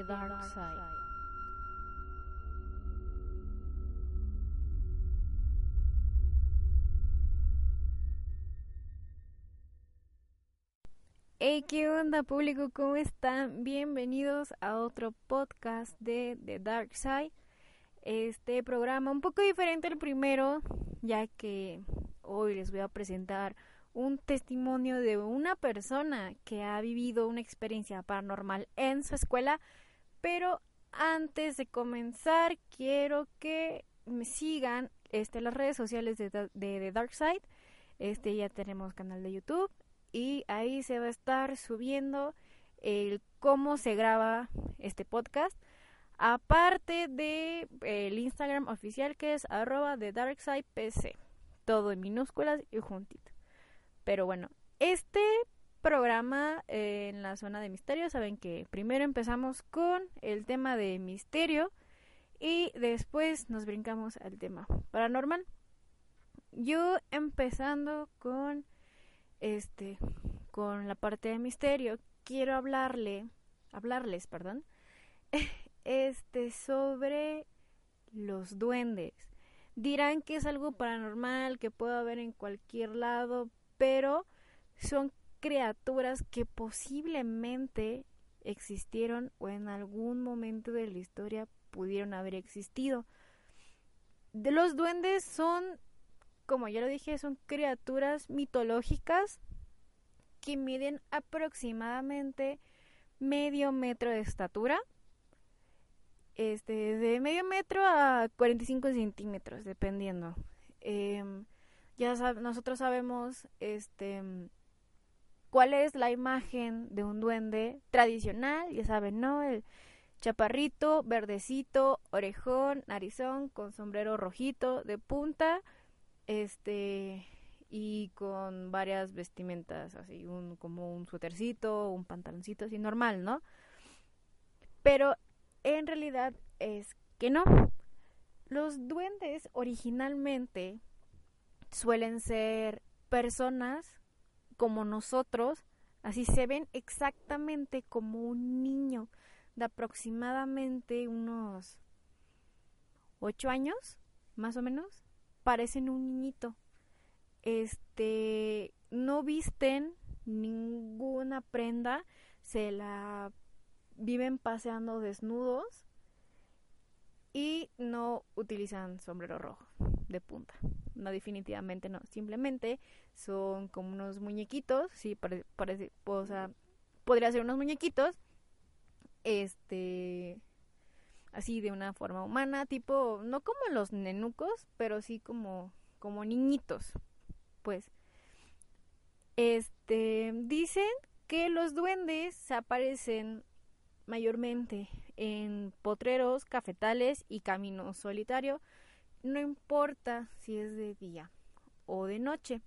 Dark Side. Hey, ¿qué onda público? ¿Cómo están? Bienvenidos a otro podcast de The Dark Side. Este programa un poco diferente al primero, ya que hoy les voy a presentar un testimonio de una persona que ha vivido una experiencia paranormal en su escuela, pero antes de comenzar quiero que me sigan este, las redes sociales de, de, de Dark Side. Este ya tenemos canal de YouTube y ahí se va a estar subiendo el cómo se graba este podcast. Aparte de el Instagram oficial que es arroba de PC. Todo en minúsculas y juntito. Pero bueno, este programa eh, en la zona de misterio, saben que primero empezamos con el tema de misterio y después nos brincamos al tema paranormal. Yo empezando con este con la parte de misterio, quiero hablarle, hablarles, perdón, este sobre los duendes. Dirán que es algo paranormal, que puede haber en cualquier lado, pero son criaturas que posiblemente existieron o en algún momento de la historia pudieron haber existido. Los duendes son, como ya lo dije, son criaturas mitológicas que miden aproximadamente medio metro de estatura. Este, de medio metro a 45 centímetros, dependiendo. Eh, ya nosotros sabemos este cuál es la imagen de un duende tradicional, ya saben, ¿no? El chaparrito, verdecito, orejón, narizón, con sombrero rojito de punta, este y con varias vestimentas así, un como un suétercito, un pantaloncito así normal, ¿no? Pero en realidad es que no. Los duendes originalmente suelen ser personas como nosotros, así se ven exactamente como un niño de aproximadamente unos ocho años, más o menos, parecen un niñito. Este, no visten ninguna prenda, se la viven paseando desnudos y no utilizan sombrero rojo de punta. No, definitivamente no. Simplemente son como unos muñequitos, sí, parece, o sea, podría ser unos muñequitos, este, así de una forma humana, tipo, no como los nenucos, pero sí como, como niñitos, pues. Este, dicen que los duendes aparecen mayormente en potreros, cafetales y caminos solitarios no importa si es de día o de noche.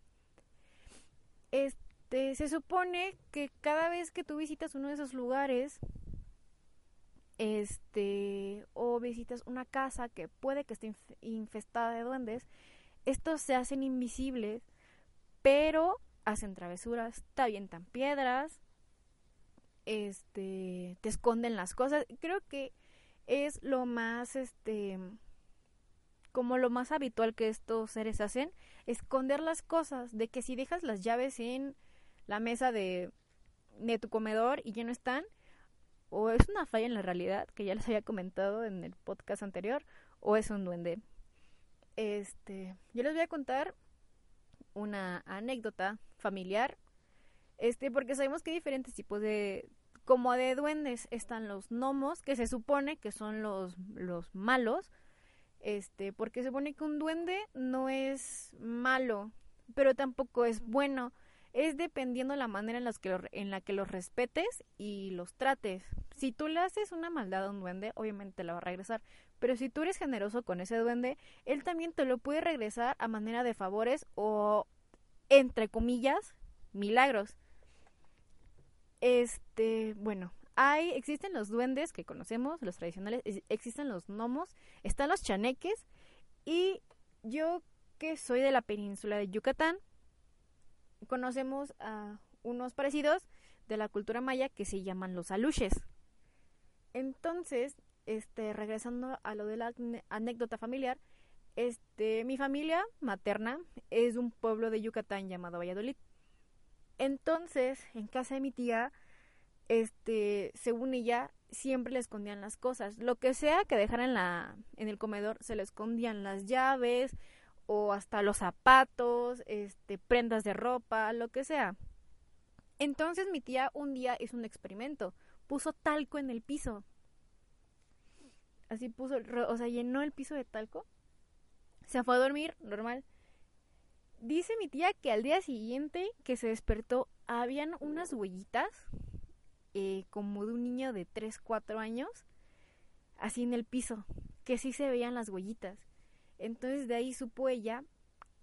Este, se supone que cada vez que tú visitas uno de esos lugares, este, o visitas una casa que puede que esté infestada de duendes, estos se hacen invisibles, pero hacen travesuras, te avientan piedras, este, te esconden las cosas. Creo que es lo más, este, como lo más habitual que estos seres hacen, esconder las cosas, de que si dejas las llaves en la mesa de, de tu comedor y ya no están, o es una falla en la realidad, que ya les había comentado en el podcast anterior, o es un duende. Este, yo les voy a contar una anécdota familiar, este, porque sabemos que hay diferentes tipos de, como de duendes, están los gnomos, que se supone que son los, los malos, este, porque se supone que un duende no es malo, pero tampoco es bueno. Es dependiendo la manera en, las que en la que los respetes y los trates. Si tú le haces una maldad a un duende, obviamente te la va a regresar. Pero si tú eres generoso con ese duende, él también te lo puede regresar a manera de favores o, entre comillas, milagros. Este, bueno, hay, existen los duendes que conocemos, los tradicionales, existen los gnomos, están los chaneques y yo que soy de la península de Yucatán, conocemos a unos parecidos de la cultura maya que se llaman los aluches. Entonces, este, regresando a lo de la anécdota familiar, este, mi familia materna es un pueblo de Yucatán llamado Valladolid. Entonces, en casa de mi tía, este, según ella, siempre le escondían las cosas. Lo que sea que dejara en la, en el comedor, se le escondían las llaves, o hasta los zapatos, este, prendas de ropa, lo que sea. Entonces mi tía un día hizo un experimento, puso talco en el piso. Así puso, o sea, llenó el piso de talco. Se fue a dormir, normal. Dice mi tía que al día siguiente que se despertó habían unas huellitas eh, como de un niño de 3, 4 años, así en el piso, que sí se veían las huellitas. Entonces de ahí supo ella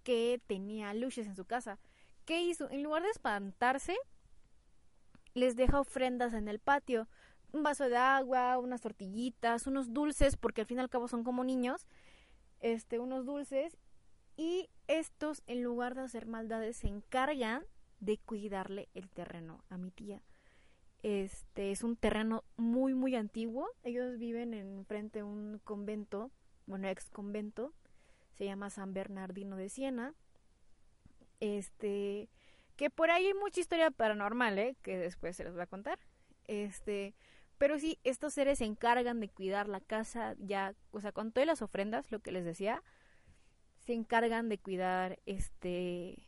que tenía luces en su casa. ¿Qué hizo? En lugar de espantarse, les deja ofrendas en el patio. Un vaso de agua, unas tortillitas, unos dulces, porque al fin y al cabo son como niños. Este, unos dulces. Y estos, en lugar de hacer maldades, se encargan de cuidarle el terreno a mi tía. Este es un terreno muy, muy antiguo. Ellos viven en frente a un convento, bueno, ex convento se llama San Bernardino de Siena. Este, que por ahí hay mucha historia paranormal, ¿eh? que después se les voy a contar. Este, pero sí, estos seres se encargan de cuidar la casa, ya, o sea, con todas las ofrendas, lo que les decía, se encargan de cuidar, este,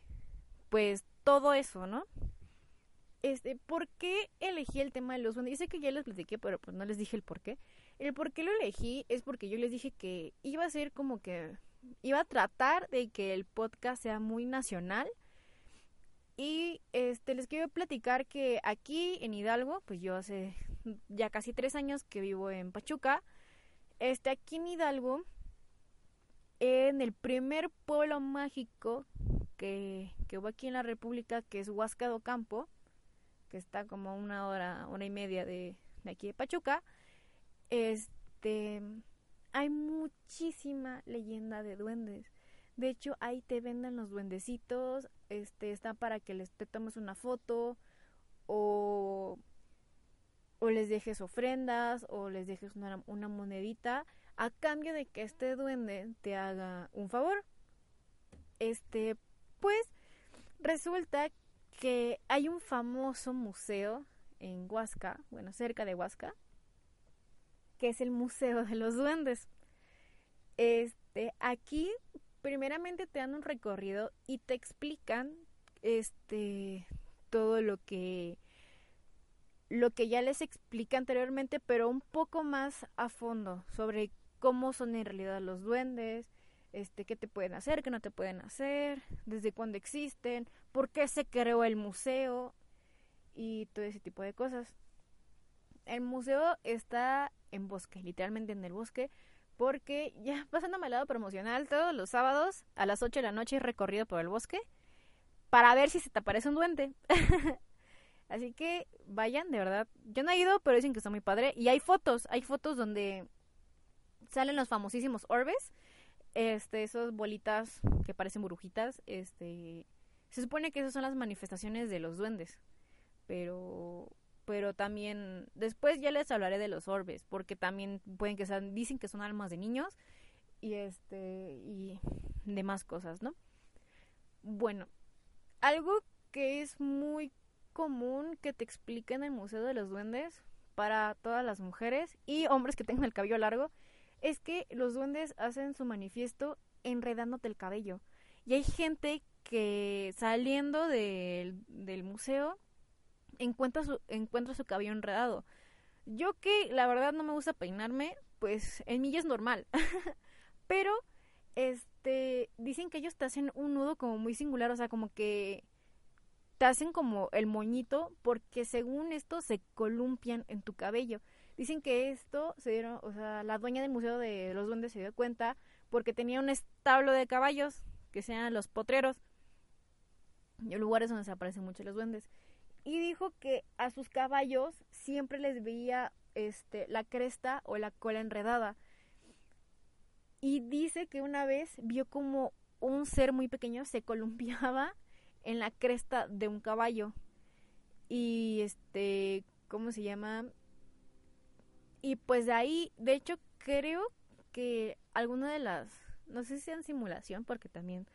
pues todo eso, ¿no? Este, ¿por qué elegí el tema de los duendes? Dice que ya les platiqué, pero pues no les dije el por qué. El por qué lo elegí es porque yo les dije que iba a ser como que iba a tratar de que el podcast sea muy nacional. Y este les quiero platicar que aquí en Hidalgo, pues yo hace ya casi tres años que vivo en Pachuca. Este, aquí en Hidalgo, en el primer pueblo mágico que, que hubo aquí en la República, que es Huasca do Campo, que está como una hora, una y media de, de aquí de Pachuca, este hay muchísima leyenda de duendes. De hecho, ahí te venden los duendecitos, este, está para que les tomes una foto o, o les dejes ofrendas o les dejes una, una monedita a cambio de que este duende te haga un favor. Este, pues resulta que hay un famoso museo en Huasca, bueno, cerca de Huasca, que es el Museo de los Duendes. Este, aquí primeramente te dan un recorrido y te explican este todo lo que lo que ya les expliqué anteriormente, pero un poco más a fondo sobre cómo son en realidad los duendes, este, qué te pueden hacer, qué no te pueden hacer, desde cuándo existen, por qué se creó el museo y todo ese tipo de cosas. El museo está en bosque, literalmente en el bosque, porque ya pasándome al lado promocional todos los sábados a las 8 de la noche recorrido por el bosque para ver si se te aparece un duende. Así que vayan, de verdad. Yo no he ido, pero dicen que está muy padre. Y hay fotos, hay fotos donde salen los famosísimos orbes. Este, esas bolitas que parecen burujitas. Este, se supone que esas son las manifestaciones de los duendes. Pero pero también después ya les hablaré de los orbes, porque también pueden que sean, dicen que son almas de niños y este y demás cosas, ¿no? Bueno, algo que es muy común que te expliquen en el Museo de los Duendes para todas las mujeres y hombres que tengan el cabello largo es que los duendes hacen su manifiesto enredándote el cabello. Y hay gente que saliendo del, museo encuentra su, encuentra su cabello enredado. Yo que la verdad no me gusta peinarme, pues en mí ya es normal. Pero, este, dicen que ellos te hacen un nudo como muy singular, o sea, como que te hacen como el moñito porque según esto se columpian en tu cabello. Dicen que esto se dieron, o sea, la dueña del Museo de los Duendes se dio cuenta porque tenía un establo de caballos, que sean los potreros, y lugares donde se aparecen mucho los duendes y dijo que a sus caballos siempre les veía este la cresta o la cola enredada. Y dice que una vez vio como un ser muy pequeño se columpiaba en la cresta de un caballo. Y este, ¿cómo se llama? Y pues de ahí, de hecho, creo que alguna de las, no sé si sean simulación, porque también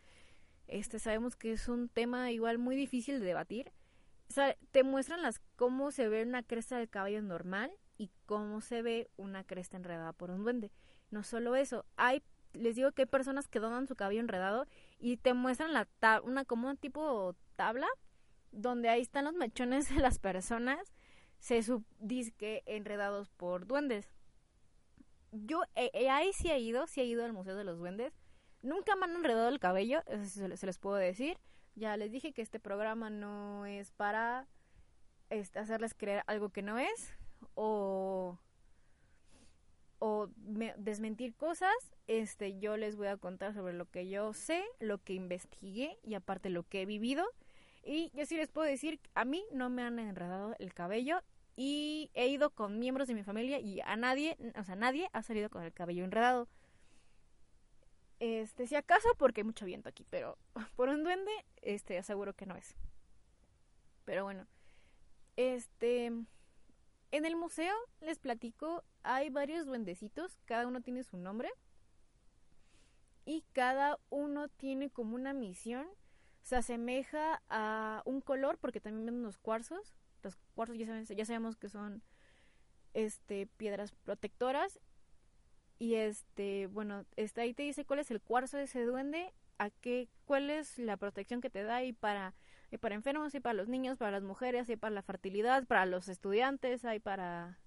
este sabemos que es un tema igual muy difícil de debatir. O sea, te muestran las cómo se ve una cresta de caballo normal y cómo se ve una cresta enredada por un duende. No solo eso, hay les digo que hay personas que donan su cabello enredado y te muestran la una como un tipo tabla donde ahí están los mechones de las personas se subdisque enredados por duendes. Yo eh, eh, ahí sí he ido, sí he ido al Museo de los Duendes. Nunca me han enredado el cabello, eso se, les puedo decir. Ya les dije que este programa no es para este, hacerles creer algo que no es o o desmentir cosas, este yo les voy a contar sobre lo que yo sé, lo que investigué y aparte lo que he vivido. Y yo sí les puedo decir, a mí no me han enredado el cabello y he ido con miembros de mi familia y a nadie, o sea, nadie ha salido con el cabello enredado. Este, si acaso porque hay mucho viento aquí, pero por un duende, este, aseguro que no es. Pero bueno, este, en el museo les platico hay varios duendecitos, cada uno tiene su nombre y cada uno tiene como una misión. Se asemeja a un color porque también ven los cuarzos. Los cuarzos ya, ya sabemos que son este piedras protectoras y este bueno está ahí te dice cuál es el cuarzo de ese duende a qué cuál es la protección que te da y para y para enfermos y para los niños para las mujeres y para la fertilidad para los estudiantes hay para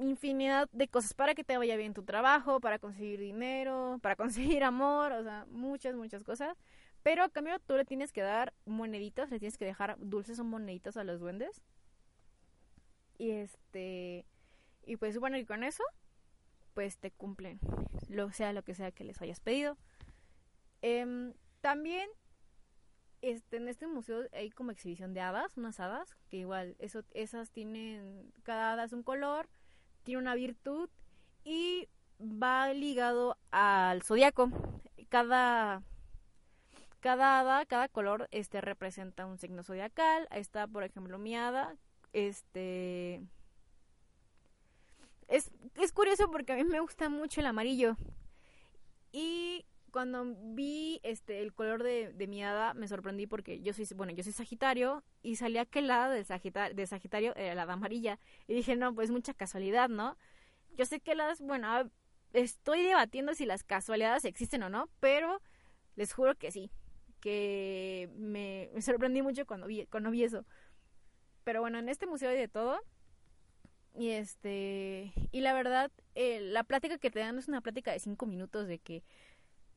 infinidad de cosas para que te vaya bien tu trabajo, para conseguir dinero, para conseguir amor, o sea, muchas, muchas cosas. Pero a cambio tú le tienes que dar moneditas, le tienes que dejar dulces o moneditas a los duendes. Y este, y pues bueno, y con eso, pues te cumplen, lo sea lo que sea que les hayas pedido. Em, también este, en este museo hay como exhibición de hadas, unas hadas, que igual eso, esas tienen, cada hada es un color, tiene una virtud y va ligado al zodiaco. Cada cada hada, cada color este representa un signo zodiacal. Ahí está, por ejemplo, mi hada, este es, es curioso porque a mí me gusta mucho el amarillo. Y cuando vi este el color de, mi hada me sorprendí porque yo soy bueno yo soy Sagitario y salía que el hada de Sagitario, de Sagitario era la hada amarilla y dije no pues mucha casualidad no yo sé que las bueno estoy debatiendo si las casualidades existen o no pero les juro que sí que me, sorprendí mucho cuando vi cuando vi eso. Pero bueno en este museo hay de todo. Y este y la verdad eh, la plática que te dan es una plática de cinco minutos de que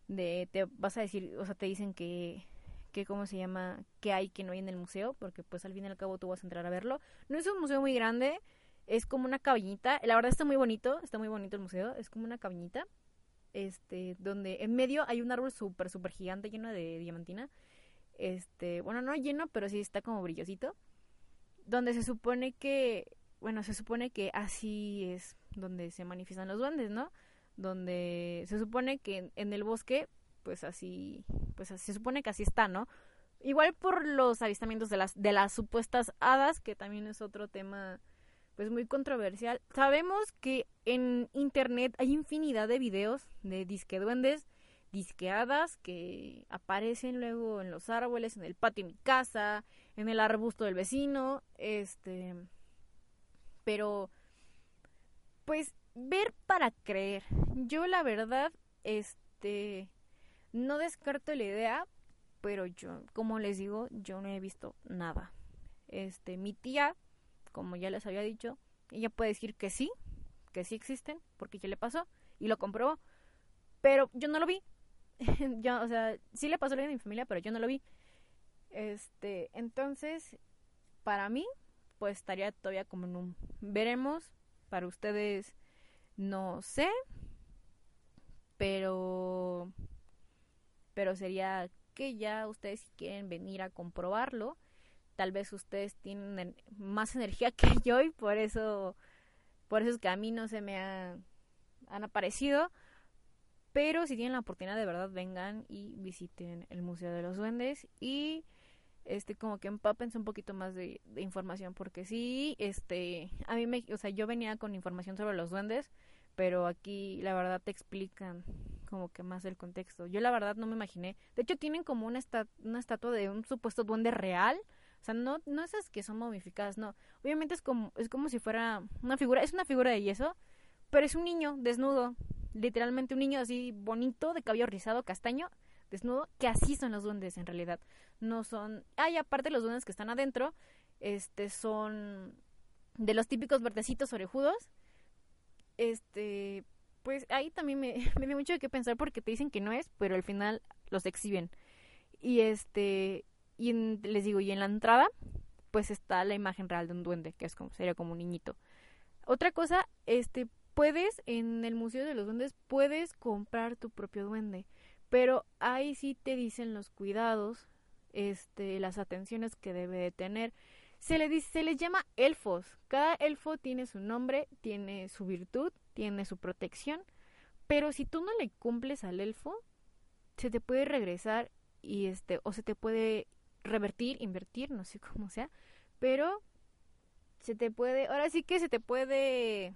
de te vas a decir, o sea, te dicen que que cómo se llama, que hay que no hay en el museo, porque pues al fin y al cabo tú vas a entrar a verlo. No es un museo muy grande, es como una cabañita, la verdad está muy bonito, está muy bonito el museo, es como una cabañita, este, donde en medio hay un árbol súper, súper gigante lleno de diamantina, este, bueno, no lleno, pero sí está como brillosito, donde se supone que, bueno, se supone que así es donde se manifiestan los duendes, ¿no? donde se supone que en, el bosque, pues así, pues se supone que así está, ¿no? Igual por los avistamientos de las, de las supuestas hadas, que también es otro tema pues muy controversial. Sabemos que en internet hay infinidad de videos de disque duendes, disque hadas que aparecen luego en los árboles, en el patio de mi casa, en el arbusto del vecino, este pero pues ver para creer. Yo la verdad, este, no descarto la idea, pero yo, como les digo, yo no he visto nada. Este, mi tía, como ya les había dicho, ella puede decir que sí, que sí existen, porque ya le pasó y lo comprobó, pero yo no lo vi. yo, o sea, sí le pasó a alguien de mi familia, pero yo no lo vi. Este, entonces, para mí, pues estaría todavía como en un veremos. Para ustedes, no sé, pero pero sería que ya ustedes si quieren venir a comprobarlo, tal vez ustedes tienen más energía que yo y por eso por eso es que a mí no se me han aparecido, pero si tienen la oportunidad de verdad vengan y visiten el Museo de los Duendes y este como que empápense un poquito más de, de, información porque sí este a mí me o sea yo venía con información sobre los duendes pero aquí la verdad te explican como que más el contexto. Yo la verdad no me imaginé. De hecho tienen como una una estatua de un supuesto duende real sea no no esas que son momificadas no obviamente es como es como si fuera una figura es una figura de yeso pero es un niño desnudo literalmente un niño así bonito de cabello rizado castaño desnudo que así son los duendes en realidad no son, hay aparte los duendes que están adentro, este son de los típicos verdecitos orejudos. Este, pues ahí también me, me dio mucho de qué pensar porque te dicen que no es, pero al final los exhiben. Y este, y les digo, y en la entrada, pues está la imagen real de un duende, que es como, sería como un niñito. Otra cosa, este, puedes, en el Museo de los Duendes, puedes comprar tu propio duende. Pero ahí sí te dicen los cuidados este, las atenciones que debe de tener. Se le dice, se les llama elfos. Cada elfo tiene su nombre, tiene su virtud, tiene su protección, pero si tú no le cumples al elfo, se te puede regresar y este o se te puede revertir, invertir, no sé cómo sea, pero se te puede, ahora sí que se te puede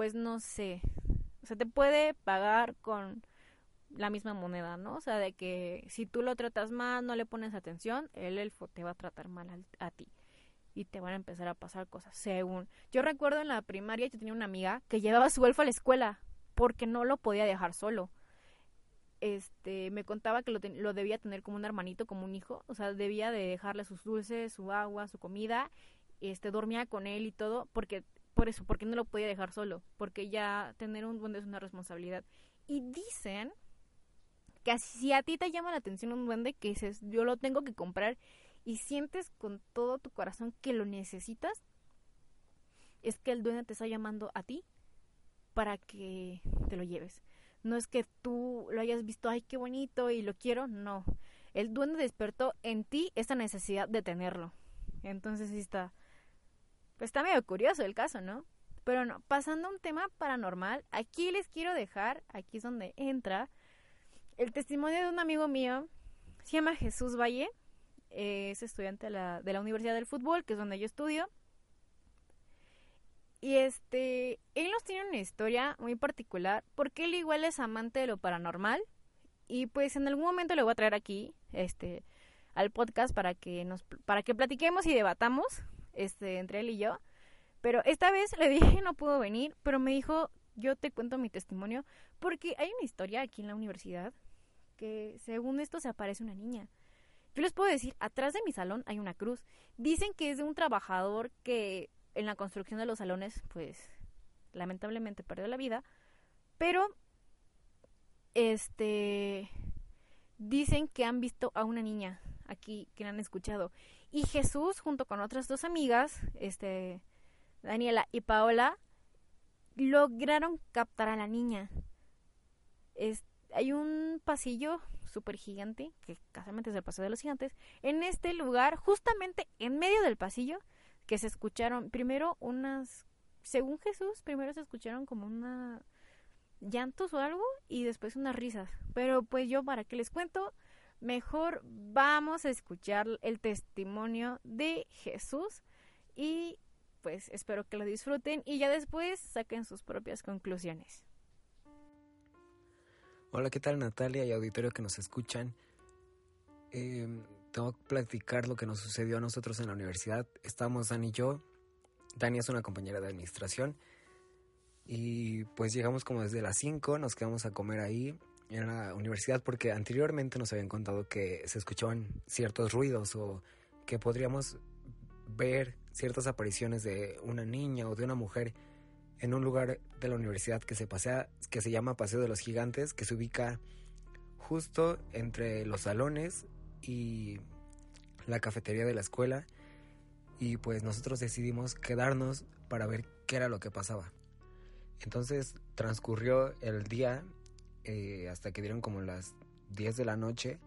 pues no sé, se te puede pagar con la misma moneda, ¿no? O sea, de que si tú lo tratas mal, no le pones atención, el elfo te va a tratar mal a, ti y te van a empezar a pasar cosas según. Yo recuerdo en la primaria yo tenía una amiga que llevaba a su elfo a la escuela porque no lo podía dejar solo. Este, me contaba que lo, lo debía tener como un hermanito, como un hijo, o sea, debía de dejarle sus dulces, su agua, su comida, este, dormía con él y todo, porque, por eso, porque no lo podía dejar solo, porque ya tener un duende es una responsabilidad. Y dicen que si a ti te llama la atención un duende que dices, yo lo tengo que comprar y sientes con todo tu corazón que lo necesitas, es que el duende te está llamando a ti para que te lo lleves. No es que tú lo hayas visto, ay, qué bonito y lo quiero, no. El duende despertó en ti esta necesidad de tenerlo. Entonces sí está, pues está medio curioso el caso, ¿no? Pero no, pasando a un tema paranormal, aquí les quiero dejar, aquí es donde entra el testimonio de un amigo mío se llama Jesús Valle, es estudiante de la, de la Universidad del Fútbol, que es donde yo estudio. Y este, él nos tiene una historia muy particular, porque él igual es amante de lo paranormal. Y pues en algún momento le voy a traer aquí, este, al podcast para que nos, para que platiquemos y debatamos, este, entre él y yo. Pero esta vez le dije no pudo venir, pero me dijo, yo te cuento mi testimonio, porque hay una historia aquí en la universidad que según esto se aparece una niña. Yo les puedo decir, atrás de mi salón hay una cruz. Dicen que es de un trabajador que en la construcción de los salones, pues, lamentablemente perdió la vida. Pero, este, dicen que han visto a una niña aquí, que la han escuchado. Y Jesús, junto con otras dos amigas, este, Daniela y Paola, lograron captar a la niña. Hay un pasillo súper gigante, que casualmente es el pasillo de los gigantes. En este lugar, justamente en medio del pasillo, que se escucharon primero unas, según Jesús, primero se escucharon como una llantos o algo y después unas risas. Pero pues yo, ¿para qué les cuento? Mejor vamos a escuchar el testimonio de Jesús y pues espero que lo disfruten y ya después saquen sus propias conclusiones. Hola, ¿qué tal Natalia y auditorio que nos escuchan? Eh, tengo que platicar lo que nos sucedió a nosotros en la universidad. Estamos Dani y yo. Dani es una compañera de administración. Y pues llegamos como desde las 5, nos quedamos a comer ahí en la universidad porque anteriormente nos habían contado que se escuchaban ciertos ruidos o que podríamos ver ciertas apariciones de una niña o de una mujer en un lugar de la universidad que se pasea, que se llama Paseo de los Gigantes, que se ubica justo entre los salones y la cafetería de la escuela. Y pues nosotros decidimos quedarnos para ver qué era lo que pasaba. Entonces transcurrió el día eh, hasta que dieron como las 10 de la noche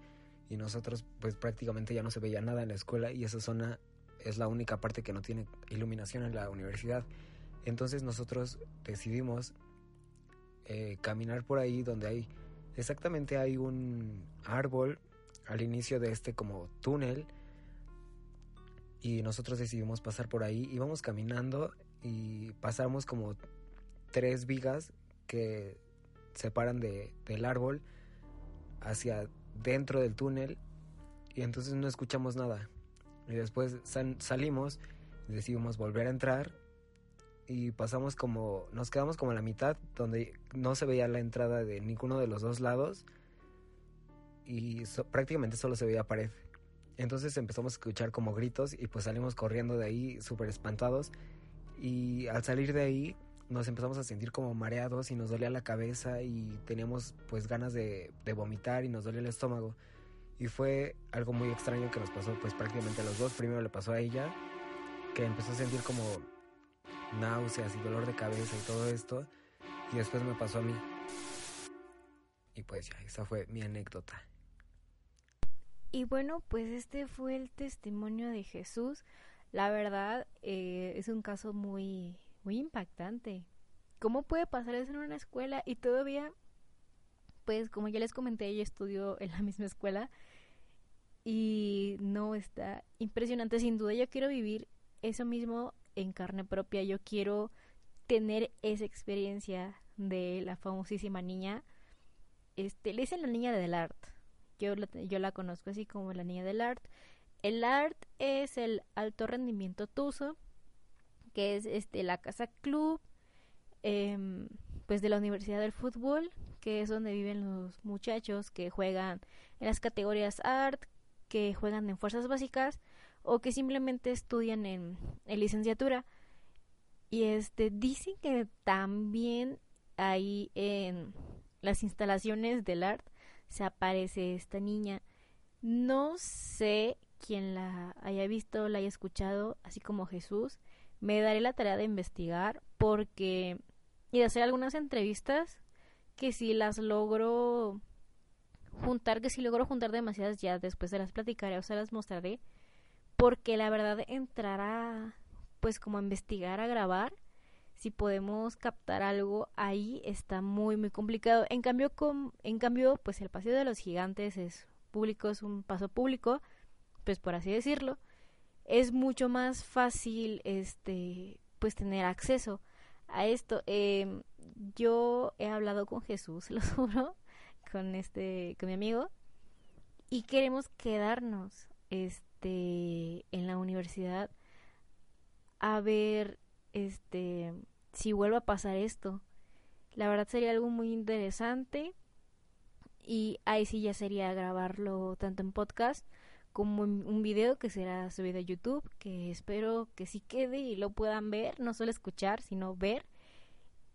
y nosotros pues prácticamente ya no se veía nada en la escuela y esa zona es la única parte que no tiene iluminación en la universidad. Entonces nosotros decidimos eh, caminar por ahí donde hay exactamente hay un árbol al inicio de este como túnel y nosotros decidimos pasar por ahí. Íbamos caminando y pasamos como tres vigas que separan de, del árbol hacia dentro del túnel y entonces no escuchamos nada. Y después salimos, decidimos volver a entrar y pasamos como, nos quedamos como a la mitad donde no se veía la entrada de ninguno de los dos lados y prácticamente solo se veía pared. Entonces empezamos a escuchar como gritos y pues salimos corriendo de ahí súper espantados y al salir de ahí nos empezamos a sentir como mareados y nos dolía la cabeza y teníamos pues ganas de, de vomitar y nos dolía el estómago. Y fue algo muy extraño que nos pasó pues prácticamente a los dos. Primero le pasó a ella, que empezó a sentir como náuseas y dolor de cabeza y todo esto. Y después me pasó a mí. Y pues ya, esa fue mi anécdota. Y bueno, pues este fue el testimonio de Jesús. La verdad eh, es un caso muy, muy impactante. ¿Cómo puede pasar eso en una escuela y todavía, pues como ya les comenté, yo estudio en la misma escuela y no está impresionante sin duda. Yo quiero vivir eso mismo en carne propia. Yo quiero tener esa experiencia de la famosísima niña. Este, le dicen la niña del art yo la, yo la conozco así como la niña del art. El art es el alto rendimiento TUSO, que es este la casa club, em, pues de la Universidad del Fútbol, que es donde viven los muchachos que juegan en las categorías art, que juegan en fuerzas básicas o que simplemente estudian en, en licenciatura. Y este dicen que también ahí en las instalaciones del art se aparece esta niña. No sé quién la haya visto, la haya escuchado, así como Jesús. Me daré la tarea de investigar porque y de hacer algunas entrevistas que si las logro juntar, que si logro juntar demasiadas ya después se las platicaré o se las mostraré porque la verdad entrar pues como a investigar, a grabar si podemos captar algo ahí está muy muy complicado. En cambio con, en cambio pues el paseo de los gigantes es público, es un paso público, pues por así decirlo, es mucho más fácil este pues tener acceso a esto. Em, yo he hablado con Jesús, lo juro, con este con mi amigo y queremos quedarnos este en la universidad a ver este si vuelve a pasar esto. La verdad sería algo muy interesante y ahí sí ya sería grabarlo tanto en podcast como en un video que será subido a YouTube, que espero que sí quede y lo puedan ver, no solo escuchar, sino ver.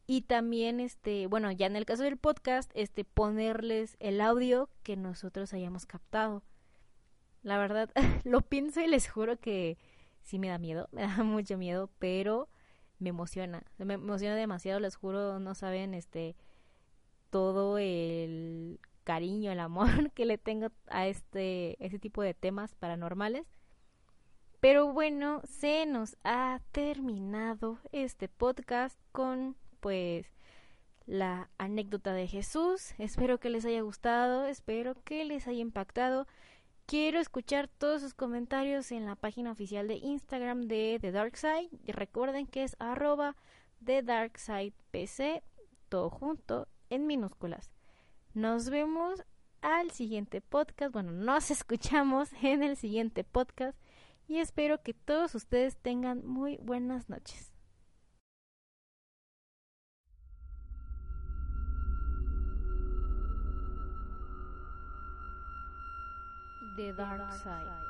Y también este, bueno, ya en el caso del podcast, este ponerles el audio que nosotros hayamos captado. La verdad lo pienso y les juro que sí me da miedo, me da mucho miedo, pero me emociona, me emociona demasiado, les juro, no saben este todo el cariño, el amor que le tengo a este ese tipo de temas paranormales. Pero bueno, se nos ha terminado este podcast con pues la anécdota de Jesús. Espero que les haya gustado, espero que les haya impactado. Quiero escuchar todos sus comentarios en la página oficial de Instagram de The Dark Side. Y recuerden que es arroba The Dark Side PC, todo junto en minúsculas. Nos vemos al siguiente podcast. Bueno, nos escuchamos en el siguiente podcast. Y espero que todos ustedes tengan muy buenas noches. The dark side.